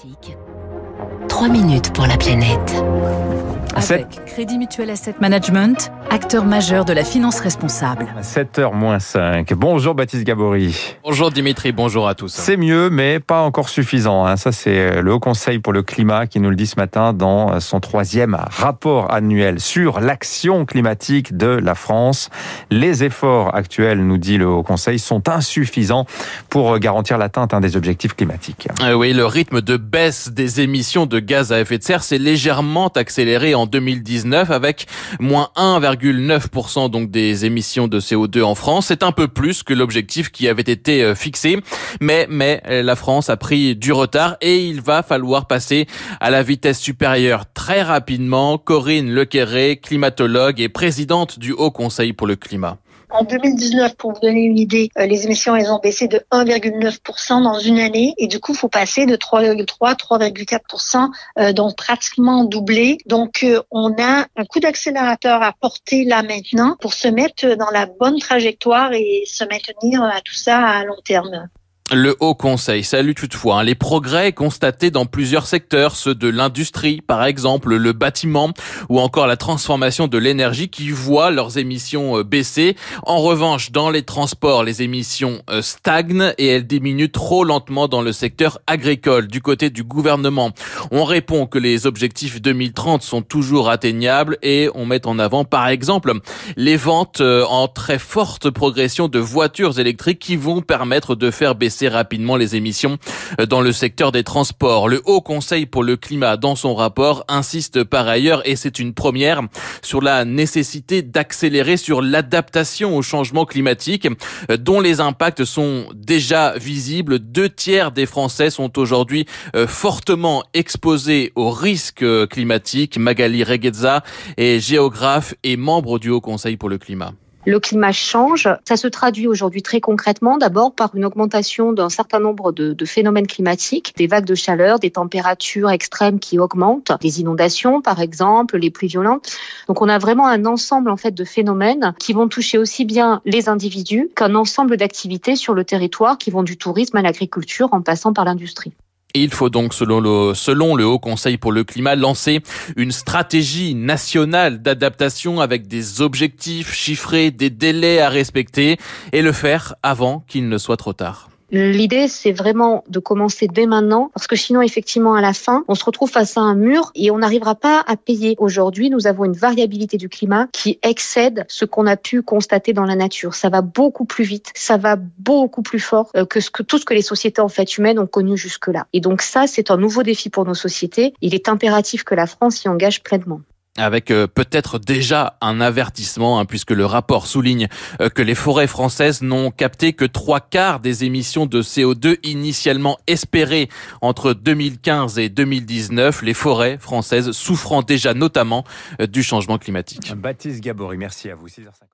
Classique. 3 minutes pour la planète. Avec Crédit Mutuel Asset Management, acteur majeur de la finance responsable. 7h moins 5. Bonjour Baptiste Gabory. Bonjour Dimitri, bonjour à tous. C'est mieux, mais pas encore suffisant. hein. Ça, c'est le Haut Conseil pour le climat qui nous le dit ce matin dans son troisième rapport annuel sur l'action climatique de la France. Les efforts actuels, nous dit le Haut Conseil, sont insuffisants pour garantir l'atteinte hein, des objectifs climatiques. Euh, oui, le rythme de baisse des émissions de gaz à effet de serre s'est légèrement accéléré en 2019 avec moins 1,9% donc des émissions de CO2 en France. C'est un peu plus que l'objectif qui avait été euh, fixé, mais mais euh, la France a pris du retard et il va falloir passer à la vitesse supérieure très rapidement. Corinne Lequerré, climatologue et présidente du Haut Conseil pour le climat. En 2019, pour vous donner une idée, euh, les émissions elles ont baissé de 1,9% dans une année et du coup, faut passer de 3,3 3,4%, euh, donc pratiquement doublé. Donc, euh, on a un coup d'accélérateur à porter là maintenant pour se mettre dans la bonne trajectoire et se maintenir à tout ça à long terme. Le Haut Conseil salue toutefois hein, les progrès constatés dans plusieurs secteurs, ceux de l'industrie par exemple, le bâtiment ou encore la transformation de l'énergie qui voient leurs émissions euh, baisser. En revanche, dans les transports, les émissions euh, stagnent et elles diminuent trop lentement dans le secteur agricole. Du côté du gouvernement, on répond que les objectifs 2030 sont toujours atteignables et on met en avant par exemple les ventes euh, en très forte progression de voitures électriques qui vont permettre de faire baisser rapidement les émissions dans le secteur des transports. Le Haut Conseil pour le climat, dans son rapport, insiste par ailleurs, et c'est une première, sur la nécessité d'accélérer sur l'adaptation au changement climatique, dont les impacts sont déjà visibles. Deux tiers des Français sont aujourd'hui euh, fortement exposés aux risques climatiques. Magali Reguezza est géographe et membre du Haut Conseil pour le climat. Le climat change. Ça se traduit aujourd'hui très concrètement d'abord par une augmentation d'un certain nombre de, phénomènes climatiques, des vagues de chaleur, des températures extrêmes qui augmentent, des inondations par exemple, les pluies violentes. Donc on a vraiment un ensemble en fait de phénomènes qui vont toucher aussi bien les individus qu'un ensemble d'activités sur le territoire qui vont du tourisme à l'agriculture en passant par l'industrie. Il faut donc, selon le, selon le Haut Conseil pour le climat, lancer une stratégie nationale d'adaptation avec des objectifs chiffrés, des délais à respecter et le faire avant qu'il ne soit trop tard. L'idée, c'est vraiment de commencer dès maintenant, parce que sinon, effectivement, à la fin, on se retrouve face à un mur et on n'arrivera pas à payer. Aujourd'hui, nous avons une variabilité du climat qui excède ce qu'on a pu constater dans la nature. Ça va beaucoup plus vite, ça va beaucoup plus fort euh, que, tout ce que les sociétés en fait humaines ont connu jusque-là. Et donc ça, c'est un nouveau défi pour nos sociétés. Il est impératif que la France s'y engage pleinement avec euh, peut-être déjà un avertissement, hein, puisque le rapport souligne euh, que les forêts françaises n'ont capté que trois quarts des émissions de CO2 initialement espérées entre 2015 et 2019, les forêts françaises souffrant déjà notamment euh, du changement climatique. Baptiste Gabory, merci à vous. 6h50.